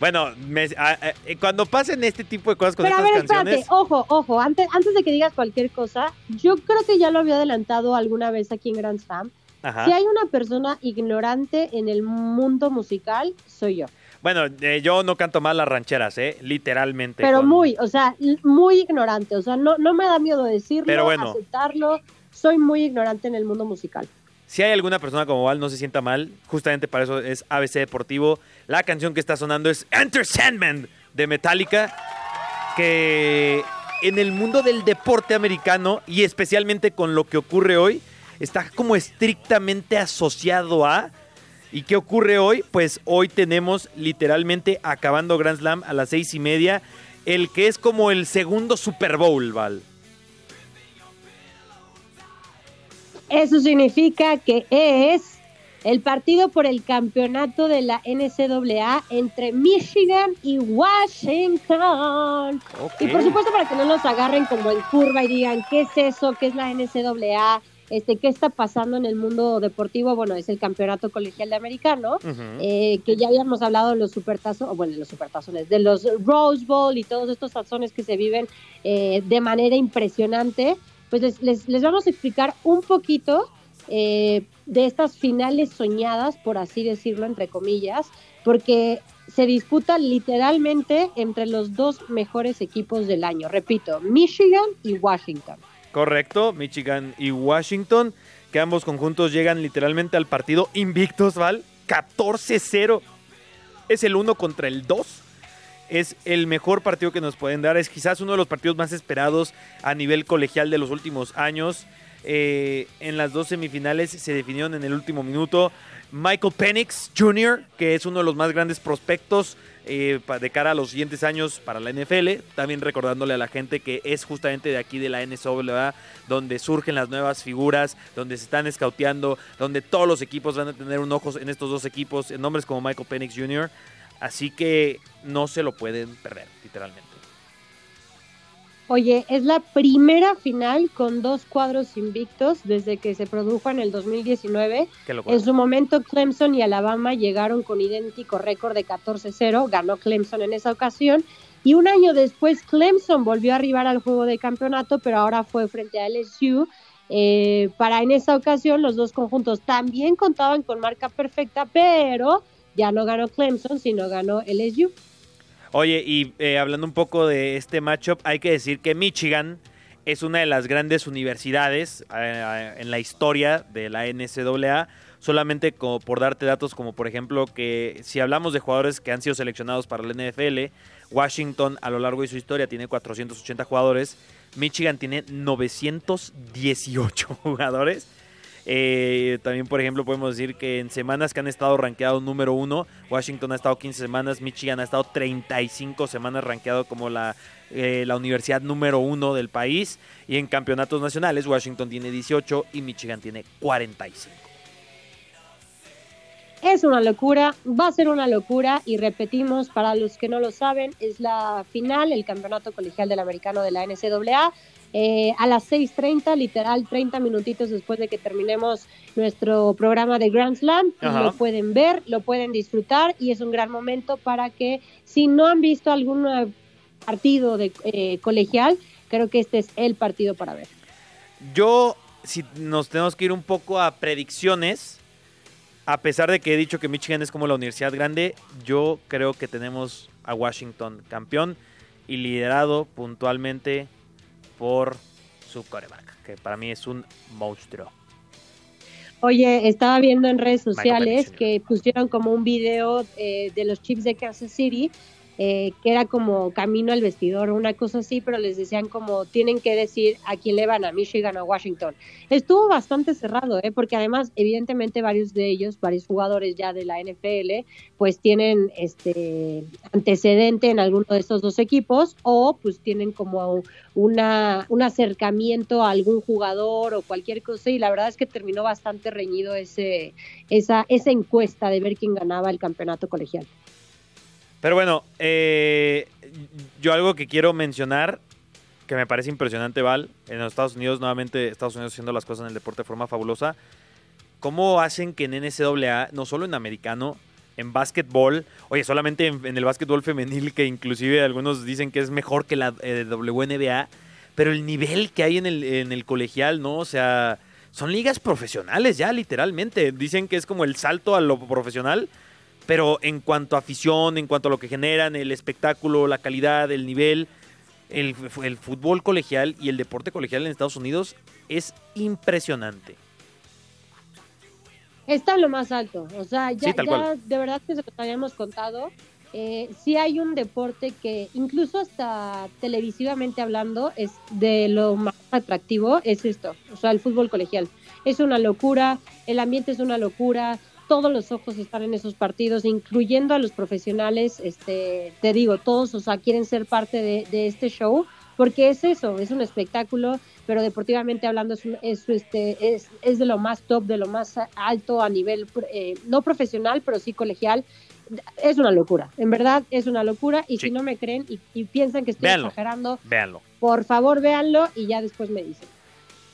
Bueno, me- a- a- eh, cuando pasen este tipo de cosas con Pero a estas ver, espérate, canciones, ojo, ojo, antes, antes de que digas cualquier cosa, yo creo que ya lo había adelantado alguna vez aquí en Grand Slam. ajá. Si hay una persona ignorante en el mundo musical, soy yo. Bueno, eh, yo no canto mal las rancheras, ¿eh? Literalmente. Pero con- muy, o sea, muy ignorante. O sea, no, no me da miedo decirlo, Pero bueno. aceptarlo. Soy muy ignorante en el mundo musical. Si hay alguna persona como Val, no se sienta mal. Justamente para eso es ABC Deportivo. La canción que está sonando es Enter Sandman de Metallica. Que en el mundo del deporte americano y especialmente con lo que ocurre hoy, está como estrictamente asociado a. ¿Y qué ocurre hoy? Pues hoy tenemos literalmente acabando Grand Slam a las seis y media. El que es como el segundo Super Bowl, Val. Eso significa que es el partido por el campeonato de la NCAA entre Michigan y Washington. Y por supuesto para que no nos agarren como en curva y digan, ¿qué es eso? ¿Qué es la NCAA? Este, ¿Qué está pasando en el mundo deportivo? Bueno, es el campeonato colegial de americano, eh, que ya habíamos hablado de los supertazos, o bueno, de los supertazones, de los Rose Bowl y todos estos tazones que se viven eh, de manera impresionante. Pues les, les, les vamos a explicar un poquito eh, de estas finales soñadas, por así decirlo, entre comillas, porque se disputa literalmente entre los dos mejores equipos del año. Repito, Michigan y Washington. Correcto, Michigan y Washington, que ambos conjuntos llegan literalmente al partido invictos, ¿val? 14-0. Es el 1 contra el 2. Es el mejor partido que nos pueden dar. Es quizás uno de los partidos más esperados a nivel colegial de los últimos años. Eh, en las dos semifinales se definieron en el último minuto. Michael Penix Jr., que es uno de los más grandes prospectos eh, de cara a los siguientes años para la NFL. También recordándole a la gente que es justamente de aquí de la NCAA donde surgen las nuevas figuras, donde se están escauteando, donde todos los equipos van a tener un ojo en estos dos equipos, en nombres como Michael Penix Jr. Así que no se lo pueden perder, literalmente. Oye, es la primera final con dos cuadros invictos desde que se produjo en el 2019. Qué locura. En su momento, Clemson y Alabama llegaron con idéntico récord de 14-0. Ganó Clemson en esa ocasión. Y un año después, Clemson volvió a arribar al juego de campeonato, pero ahora fue frente a LSU. Eh, para en esa ocasión, los dos conjuntos también contaban con marca perfecta, pero ya no ganó Clemson, sino ganó LSU. Oye, y eh, hablando un poco de este matchup, hay que decir que Michigan es una de las grandes universidades eh, en la historia de la NCAA. Solamente como por darte datos, como por ejemplo que si hablamos de jugadores que han sido seleccionados para la NFL, Washington a lo largo de su historia tiene 480 jugadores, Michigan tiene 918 jugadores. Eh, también, por ejemplo, podemos decir que en semanas que han estado rankeados número uno, Washington ha estado 15 semanas, Michigan ha estado 35 semanas rankeado como la, eh, la universidad número uno del país. Y en campeonatos nacionales, Washington tiene 18 y Michigan tiene 45. Es una locura, va a ser una locura y repetimos, para los que no lo saben, es la final, el campeonato colegial del americano de la NCAA. Eh, a las 6.30, literal 30 minutitos después de que terminemos nuestro programa de Grand Slam, Ajá. lo pueden ver, lo pueden disfrutar y es un gran momento para que si no han visto algún partido de, eh, colegial, creo que este es el partido para ver. Yo si nos tenemos que ir un poco a predicciones, a pesar de que he dicho que Michigan es como la universidad grande, yo creo que tenemos a Washington campeón y liderado puntualmente por su coreback, que para mí es un monstruo. Oye, estaba viendo en redes sociales que pusieron como un video eh, de los Chiefs de Kansas City eh, que era como camino al vestidor o una cosa así, pero les decían como tienen que decir a quién le van, a Michigan o a Washington. Estuvo bastante cerrado, ¿eh? porque además evidentemente varios de ellos, varios jugadores ya de la NFL, pues tienen este antecedente en alguno de estos dos equipos o pues tienen como una, un acercamiento a algún jugador o cualquier cosa y la verdad es que terminó bastante reñido ese, esa, esa encuesta de ver quién ganaba el campeonato colegial. Pero bueno, eh, yo algo que quiero mencionar, que me parece impresionante, Val, en los Estados Unidos, nuevamente Estados Unidos haciendo las cosas en el deporte de forma fabulosa, cómo hacen que en NCAA, no solo en americano, en básquetbol, oye, solamente en, el básquetbol femenil, que inclusive algunos dicen que es mejor que la eh, WNBA, pero el nivel que hay en el, en el colegial, ¿no? O sea, son ligas profesionales ya, literalmente. Dicen que es como el salto a lo profesional, pero en cuanto a afición, en cuanto a lo que generan, el espectáculo, la calidad, el nivel, el, fútbol colegial y el deporte colegial en Estados Unidos es impresionante. Está lo más alto, o sea, ya, de verdad que se lo habíamos contado. Eh, sí hay un deporte que incluso hasta televisivamente hablando es de lo más atractivo, es esto, o sea, el fútbol colegial. Es una locura, el ambiente es una locura, todos los ojos están en esos partidos, incluyendo a los profesionales, este, te digo, todos, o sea, quieren ser parte de, este show, porque es eso, es un espectáculo, pero deportivamente hablando es, es, este, es, es, de lo más top, de lo más alto a nivel, eh, no profesional, pero sí colegial. Es una locura, en verdad es una locura, y si no me creen y, piensan que estoy exagerando, véanlo. por favor véanlo y ya después me dicen.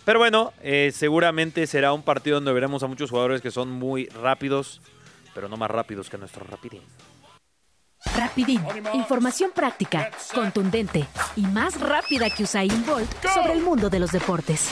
Pero bueno, eh, seguramente será un partido donde veremos a muchos jugadores que son muy rápidos, pero no más rápidos que nuestro Rapidín. Rapidín, información práctica, contundente y más rápida que Usain Bolt sobre el mundo de los deportes.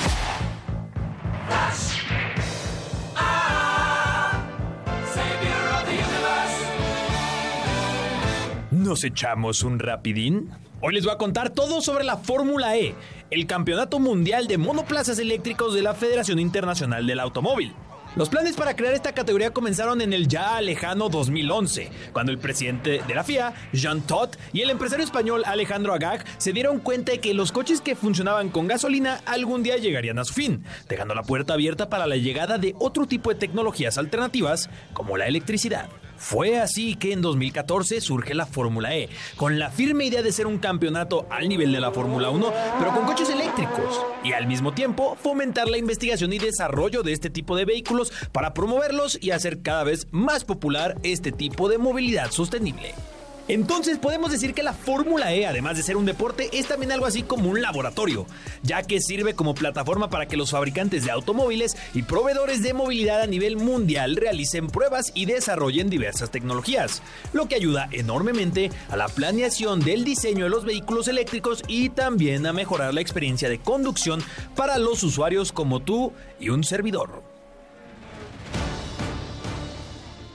¿Nos echamos un rapidín? Hoy les voy a contar todo sobre la Fórmula E, el campeonato mundial de monoplazas eléctricos de la Federación Internacional del Automóvil. Los planes para crear esta categoría comenzaron en el ya lejano 2011, cuando el presidente de la FIA, Jean Todt, y el empresario español Alejandro Agag se dieron cuenta de que los coches que funcionaban con gasolina algún día llegarían a su fin, dejando la puerta abierta para la llegada de otro tipo de tecnologías alternativas, como la electricidad. Fue así que en 2014 surge la Fórmula E, con la firme idea de ser un campeonato al nivel de la Fórmula 1, pero con coches eléctricos, y al mismo tiempo fomentar la investigación y desarrollo de este tipo de vehículos para promoverlos y hacer cada vez más popular este tipo de movilidad sostenible. Entonces podemos decir que la Fórmula E, además de ser un deporte, es también algo así como un laboratorio, ya que sirve como plataforma para que los fabricantes de automóviles y proveedores de movilidad a nivel mundial realicen pruebas y desarrollen diversas tecnologías, lo que ayuda enormemente a la planeación del diseño de los vehículos eléctricos y también a mejorar la experiencia de conducción para los usuarios como tú y un servidor.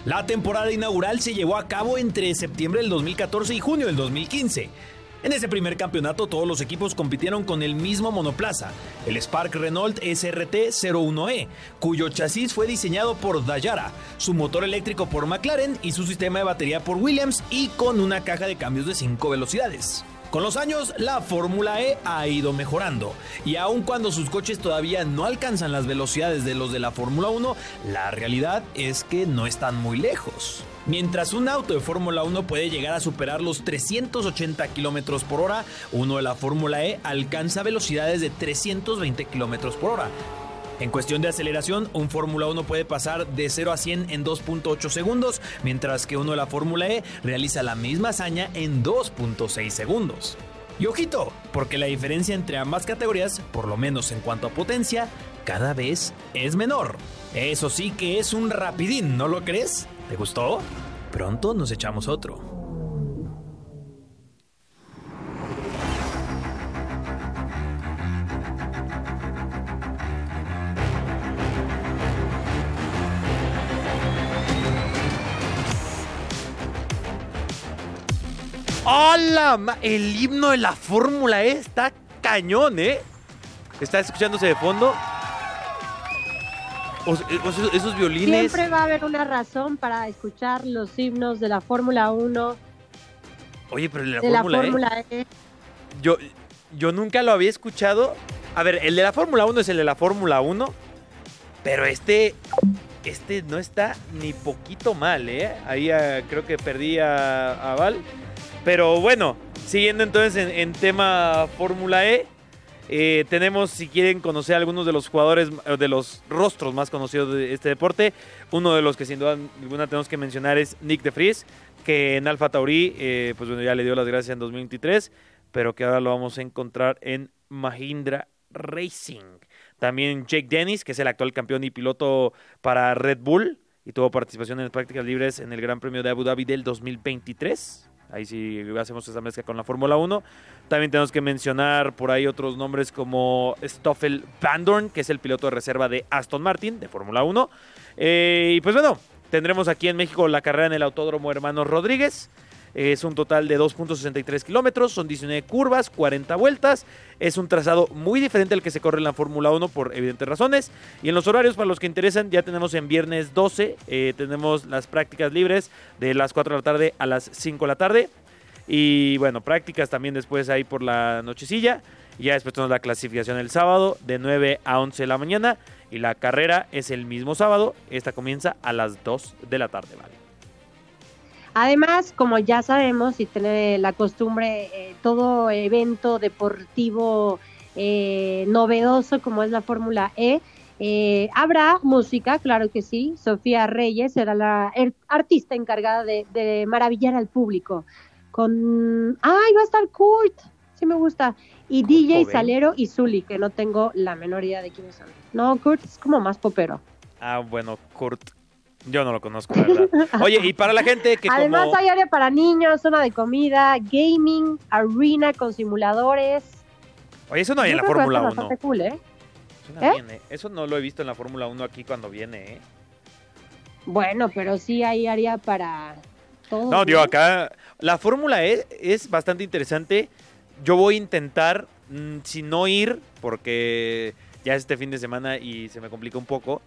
La temporada inaugural se llevó a cabo entre septiembre del 2014 y junio del 2015. En ese primer campeonato todos los equipos compitieron con el mismo monoplaza, el Spark Renault SRT-01E, cuyo chasis fue diseñado por Dayara, su motor eléctrico por McLaren y su sistema de batería por Williams y con una caja de cambios de 5 velocidades. Con los años, la Fórmula E ha ido mejorando y aun cuando sus coches todavía no alcanzan las velocidades de los de la Fórmula 1, la realidad es que no están muy lejos. Mientras un auto de Fórmula 1 puede llegar a superar los 380 km por hora, uno de la Fórmula E alcanza velocidades de 320 km por hora, en cuestión de aceleración, un Fórmula 1 puede pasar de 0 a 100 en 2.8 segundos, mientras que uno de la Fórmula E realiza la misma hazaña en 2.6 segundos. Y ojito, porque la diferencia entre ambas categorías, por lo menos en cuanto a potencia, cada vez es menor. Eso sí que es un rapidín, ¿no lo crees? ¿Te gustó? Pronto nos echamos otro. ¡Hola! El himno de la Fórmula E está cañón, ¿eh? Está escuchándose de fondo. O- o- esos, esos violines. Siempre va a haber una razón para escuchar los himnos de la Fórmula 1, Oye, pero el de la de la Fórmula E. Fórmula E. Yo, yo nunca lo había escuchado. A ver, el de la Fórmula 1 es el de la Fórmula 1. Pero este. Este no está ni poquito mal, ¿eh? Ahí ah, creo que perdí a, a Val. Pero bueno, siguiendo entonces en, tema Fórmula E. eh, tenemos, si quieren conocer algunos de los jugadores, eh, de los rostros más conocidos de este deporte, uno de los que sin duda alguna tenemos que mencionar es Nick de Vries, que en Alfa Tauri, eh, pues ya le dio las gracias en 2023, pero que ahora lo vamos a encontrar en Mahindra Racing. También Jake Dennis, que es el actual campeón y piloto para Red Bull y tuvo participación en las prácticas libres en el Gran Premio de Abu Dhabi del 2023. Ahí sí hacemos esa mezcla con la Fórmula 1. También tenemos que mencionar por ahí otros nombres como Stoffel Van Dorn, que es el piloto de reserva de Aston Martin de Fórmula 1. Eh, y pues bueno, tendremos aquí en México la carrera en el Autódromo Hermanos Rodríguez. Es un total de 2.63 kilómetros, son 19 curvas, 40 vueltas. Es un trazado muy diferente al que se corre en la Fórmula 1 por evidentes razones. Y en los horarios, para los que interesan, ya tenemos en viernes 12, eh, tenemos las prácticas libres de las 4 de la tarde a las 5 de la tarde. Y bueno, prácticas también después ahí por la nochecilla. Ya después tenemos la clasificación el sábado de 9 a 11 de la mañana. Y la carrera es el mismo sábado. Esta comienza a las 2 de la tarde, ¿vale? Además, como ya sabemos y tiene la costumbre, eh, todo evento deportivo eh, novedoso como es la Fórmula E, eh, habrá música, claro que sí. Sofía Reyes será la er- artista encargada de, de maravillar al público. Con. ¡Ay, va a estar Kurt! Sí, me gusta. Y DJ Joven. Salero y Zully, que no tengo la menor idea de quiénes son. No, Kurt es como más popero. Ah, bueno, Kurt. Yo no lo conozco, la verdad. Oye, y para la gente que Además como... hay área para niños, zona de comida, gaming, arena con simuladores. Oye, eso no hay en la Fórmula estar 1. bastante cool, ¿eh? ¿Eh? bien, ¿eh? Eso no lo he visto en la Fórmula 1 aquí cuando viene, ¿eh? Bueno, pero sí hay área para todo. No, digo, acá la Fórmula E es bastante interesante. Yo voy a intentar, mm, si no ir, porque ya es este fin de semana y se me complica un poco,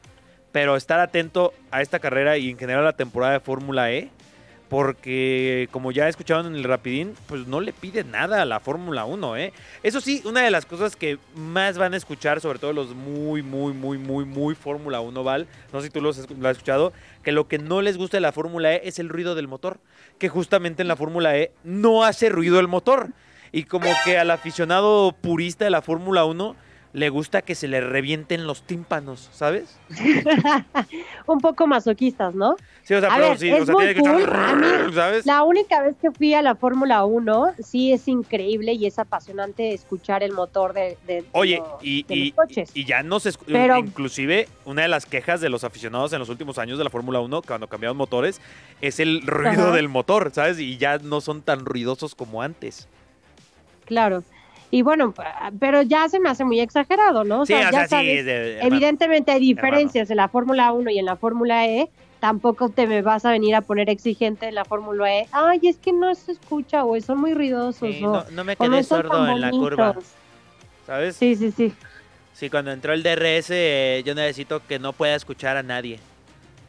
pero estar atento a esta carrera y en general a la temporada de Fórmula E, porque como ya escucharon en el Rapidín, pues no le pide nada a la Fórmula 1, ¿eh? Eso sí, una de las cosas que más van a escuchar, sobre todo los muy, muy, muy, muy, muy Fórmula 1, Val, no sé si tú lo has escuchado, que lo que no les gusta de la Fórmula E es el ruido del motor, que justamente en la Fórmula E no hace ruido el motor. Y como que al aficionado purista de la Fórmula 1 le gusta que se le revienten los tímpanos, ¿sabes? Un poco masoquistas, ¿no? Sí, o sea, A pero ver, sí, es o sea, muy tiene que cool. estar, A mí, ¿sabes? La única vez que fui a la Fórmula 1, sí es increíble y es apasionante escuchar el motor de, Oye, lo- y, de y, los coches. y ya no se Pero- inclusive una de las quejas de los aficionados en los últimos años de la Fórmula 1 cuando cambiaron motores es el ruido Ajá. del motor, ¿sabes? Y ya no son tan ruidosos como antes. Claro. Y bueno, pa- pero ya se me hace muy exagerado, ¿no? O sí, sea, o ya sea, sí, sabes, de-. Evidentemente hay diferencias en la Fórmula 1 y en la Fórmula E. Tampoco te me vas a venir a poner exigente en la Fórmula E. Ay, es que no se escucha o son muy ruidosos Sí, o, no, no me no quedé sordo en la curva. ¿sabes? Sí. Sí, sí, sí. cuando entró el DRS eh, yo necesito que no pueda escuchar a nadie.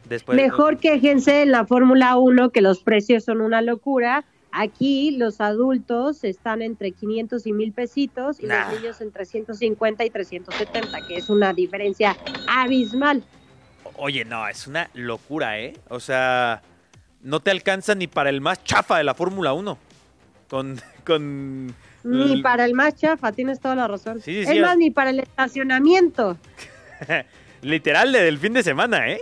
Después, Mejor quéjense en la Fórmula 1 que los precios son una locura. Aquí los adultos están entre 500 y 1000 pesitos y Nah. los niños entre 150 y 370, que es una diferencia abismal. Oye, no, es una locura, ¿eh? O sea, no te alcanza ni para el más chafa de la Fórmula 1. Con, con... Ni para el más chafa, tienes toda la razón. Sí, sí, sí, es o- más, ni para el estacionamiento. Literal de del fin de semana, ¿eh?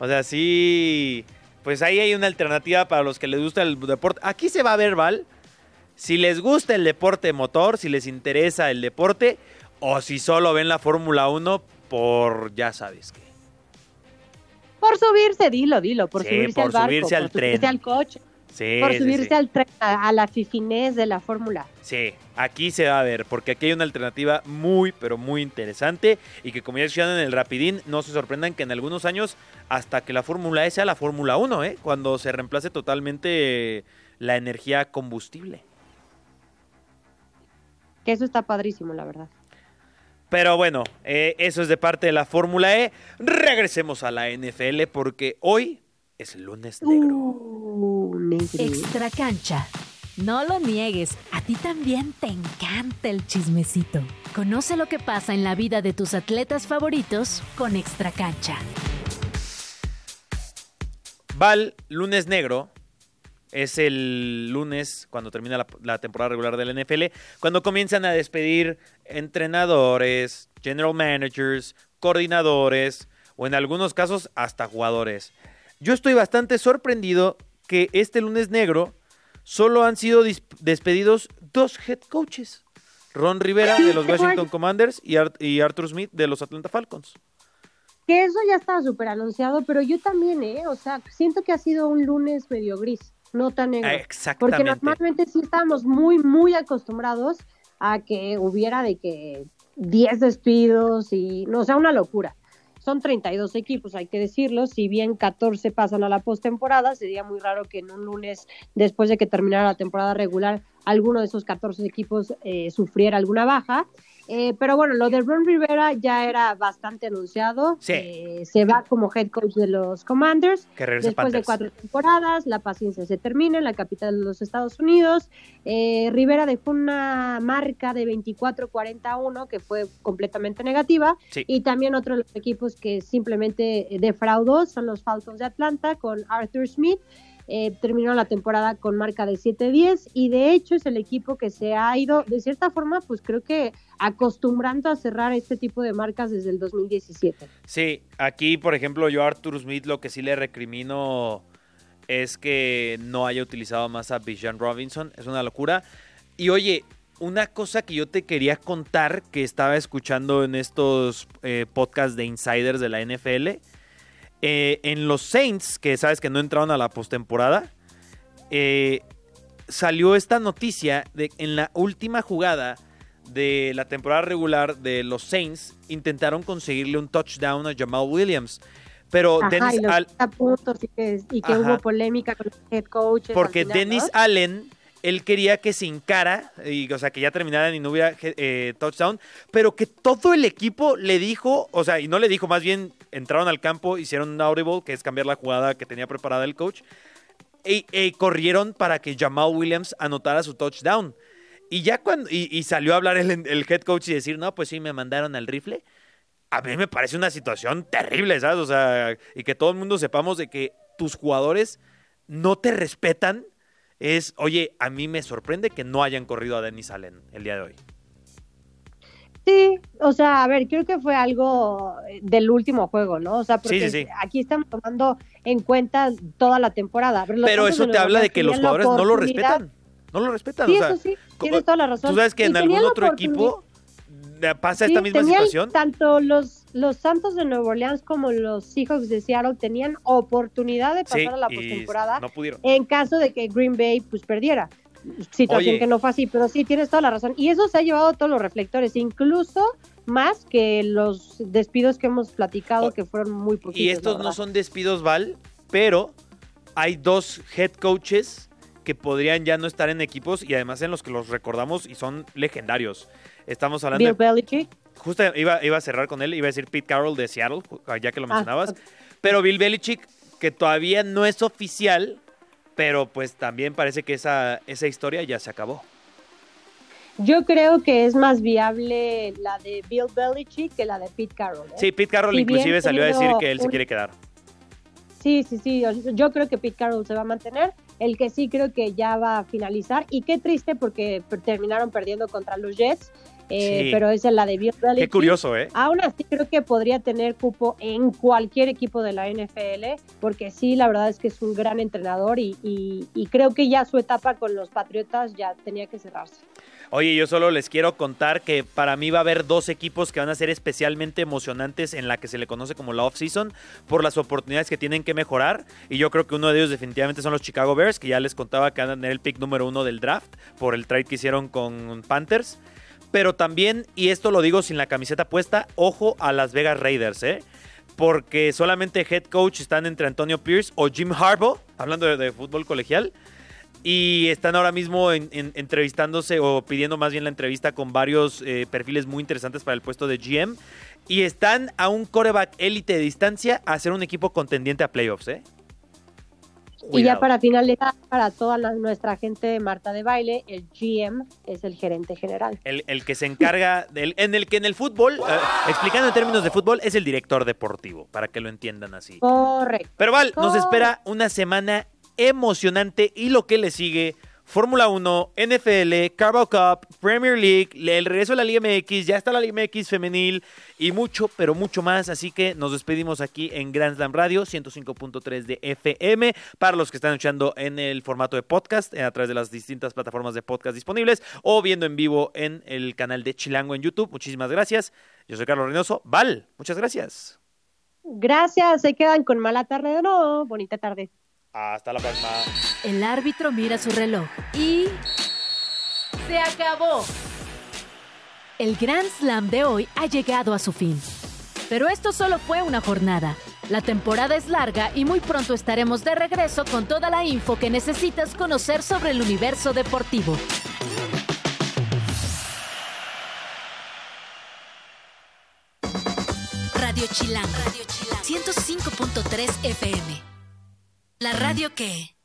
O sea, sí. Pues ahí hay una alternativa para los que les gusta el deporte. Aquí se va a ver, Val, si les gusta el deporte motor, si les interesa el deporte, o si solo ven la Fórmula 1 por ya sabes qué. Por subirse, dilo, dilo, por Sí, subirse por al barco, subirse al por subirse al coche, Sí, por subirse sí. al tren, a, a la fifinés de la fórmula. Sí, aquí se va a ver, porque aquí hay una alternativa muy, pero muy interesante y que como ya escucharon en el Rapidín, no se sorprendan que en algunos años, hasta que la Fórmula E sea la Fórmula 1, ¿eh? cuando se reemplace totalmente la energía combustible. Que eso está padrísimo, la verdad. Pero bueno, eh, eso es de parte de la Fórmula E. Regresemos a la NFL porque hoy es lunes negro. Uh, negro. Extra cancha. No lo niegues, a ti también te encanta el chismecito. Conoce lo que pasa en la vida de tus atletas favoritos con Extra cancha. Val, lunes negro. Es el lunes cuando termina la, la temporada regular del NFL, cuando comienzan a despedir entrenadores, general managers, coordinadores o en algunos casos hasta jugadores. Yo estoy bastante sorprendido que este lunes negro solo han sido despedidos dos head coaches. Ron Rivera de los Washington Commanders y, Art- y Arthur Smith de los Atlanta Falcons. Que eso ya estaba súper anunciado, pero yo también, ¿eh? O sea, siento que ha sido un lunes medio gris, no tan negro. Porque Exactamente. normalmente sí estábamos muy, muy acostumbrados a que hubiera de que 10 despidos y, no, o sea, una locura. Son 32 equipos, hay que decirlo. Si bien 14 pasan a la postemporada, sería muy raro que en un lunes, después de que terminara la temporada regular, alguno de esos 14 equipos eh, sufriera alguna baja. Eh, pero bueno, lo de Ron Rivera ya era bastante anunciado. Sí. Eh, se va como head coach de los Commanders. Que Después de cuatro temporadas, la paciencia se termina en la capital de los Estados Unidos. Eh, Rivera dejó una marca de 24-41 que fue completamente negativa. Sí. Y también otro de los equipos que simplemente eh, defraudó son los Falcons de Atlanta con Arthur Smith. Eh, terminó la temporada con marca de 7-10 y de hecho es el equipo que se ha ido, de cierta forma, pues creo que acostumbrando a cerrar este tipo de marcas desde el 2017. Sí, aquí, por ejemplo, yo a Arthur Smith lo que sí le recrimino es que no haya utilizado más a Bijan Robinson. Es una locura. Y oye, una cosa que yo te quería contar que estaba escuchando en estos eh, podcasts de insiders de la NFL. Eh, en los Saints, que sabes que no entraron a la postemporada, eh, salió esta noticia de en la última jugada de la temporada regular de los Saints intentaron conseguirle un touchdown a Jamal Williams. Pero Ajá, Dennis y los Al- 30 puntos y que, y que Ajá. hubo polémica con los head coaches. porque final, Dennis ¿no? Allen, él quería que se encara, y, o sea, que ya terminaran y no hubiera eh, touchdown, pero que todo el equipo le dijo, o sea, y no le dijo, más bien entraron al campo, hicieron un audible, que es cambiar la jugada que tenía preparada el coach, y, y corrieron para que Jamal Williams anotara su touchdown. Y ya cuando, y, y salió a hablar el, el head coach y decir, no, pues sí, me mandaron al rifle. A mí me parece una situación terrible, ¿sabes? O sea, y que todo el mundo sepamos de que tus jugadores no te respetan. Es, oye, a mí me sorprende que no hayan corrido a Dennis Allen el día de hoy. Sí, o sea, a ver, creo que fue algo eh, del último juego, ¿no? O sea, porque Sí, sí, sí. aquí estamos tomando en cuenta toda la temporada. Pero eso te habla de que los jugadores no lo respetan. No lo respetan. Sí, o sea, eso sí, tienes toda la razón. Tú sabes que Y en algún otro equipo pasa esta misma situación. Tanto los, los Santos de Nueva Orleans como los Seahawks de Seattle tenían oportunidad de pasar Sí, a la postemporada no en caso de que Green Bay pues perdiera. Situación Oye. que no fue así, pero sí tienes toda la razón. Y eso se ha llevado a todos los reflectores, incluso más que los despidos que hemos platicado, que fueron muy poquitos. Y estos no son despidos, Val, pero hay dos head coaches que podrían ya no estar en equipos y además en los que los recordamos y son legendarios. Estamos hablando Bill de Belichick. Justo iba, iba a cerrar con él, iba a decir Pete Carroll de Seattle, ju- ya que lo Ah, mencionabas. Pero Bill Belichick, que todavía no es oficial, pero pues también parece que esa, esa historia ya se acabó. Yo creo que es más viable la de Bill Belichick que la de Pete Carroll. ¿eh? Sí, Pete Carroll Si inclusive salió a decir que él se quiere quedar. Sí, sí, sí. Yo creo que Pete Carroll se va a mantener. El que sí creo que ya va a finalizar. Y qué triste porque terminaron perdiendo contra los Jets. Eh, Sí. Pero esa es la de Belichick. Qué curioso, ¿eh? Aún así creo que podría tener cupo en cualquier equipo de la NFL, porque sí, la verdad es que es un gran entrenador y, y- y creo que ya su etapa con los Patriotas ya tenía que cerrarse. Oye, yo solo les quiero contar que para mí va a haber dos equipos que van a ser especialmente emocionantes en la que se le conoce como la off-season por las oportunidades que tienen que mejorar. Y yo creo que uno de ellos definitivamente son los Chicago Bears, que ya les contaba que van a tener el pick número uno del draft por el trade que hicieron con Panthers. Pero también, y esto lo digo sin la camiseta puesta, ojo a Las Vegas Raiders, ¿eh? Porque solamente head coach están entre Antonio Pierce o Jim Harbaugh, hablando de, fútbol colegial. y están ahora mismo en- en- entrevistándose o pidiendo más bien la entrevista con varios eh, perfiles muy interesantes para el puesto de GM. Y están a un coreback élite de distancia a ser un equipo contendiente a playoffs, ¿eh? Y ya para finalizar, para toda la- nuestra gente de Marta de Baile, el GM es el gerente general. El, el que se encarga, del, en el que en el fútbol, eh, explicando en términos de fútbol, es el director deportivo, para que lo entiendan así. Correcto. Pero Val, nos espera una semana emocionante y lo que le sigue, Fórmula 1, NFL, Carbo Cup, Premier League, el regreso de la Liga MX, ya está la Liga MX femenil y mucho, pero mucho más. Así que nos despedimos aquí en Grand Slam Radio 105.3 de FM. Para los que están escuchando en el formato de podcast, eh, a través de las distintas plataformas de podcast disponibles o viendo en vivo en el canal de Chilango en YouTube. Muchísimas gracias. Yo soy Carlos Reynoso. Val, muchas gracias. Gracias, se quedan con mala tarde de nuevo. Bonita tarde. Hasta la próxima. El árbitro mira su reloj y... ¡Se acabó! El Grand Slam de hoy ha llegado a su fin. Pero esto solo fue una jornada. La temporada es larga y muy pronto estaremos de regreso con toda la info que necesitas conocer sobre el universo deportivo. Radio Chilán. Radio Chilán. 105.3 FM. La radio que...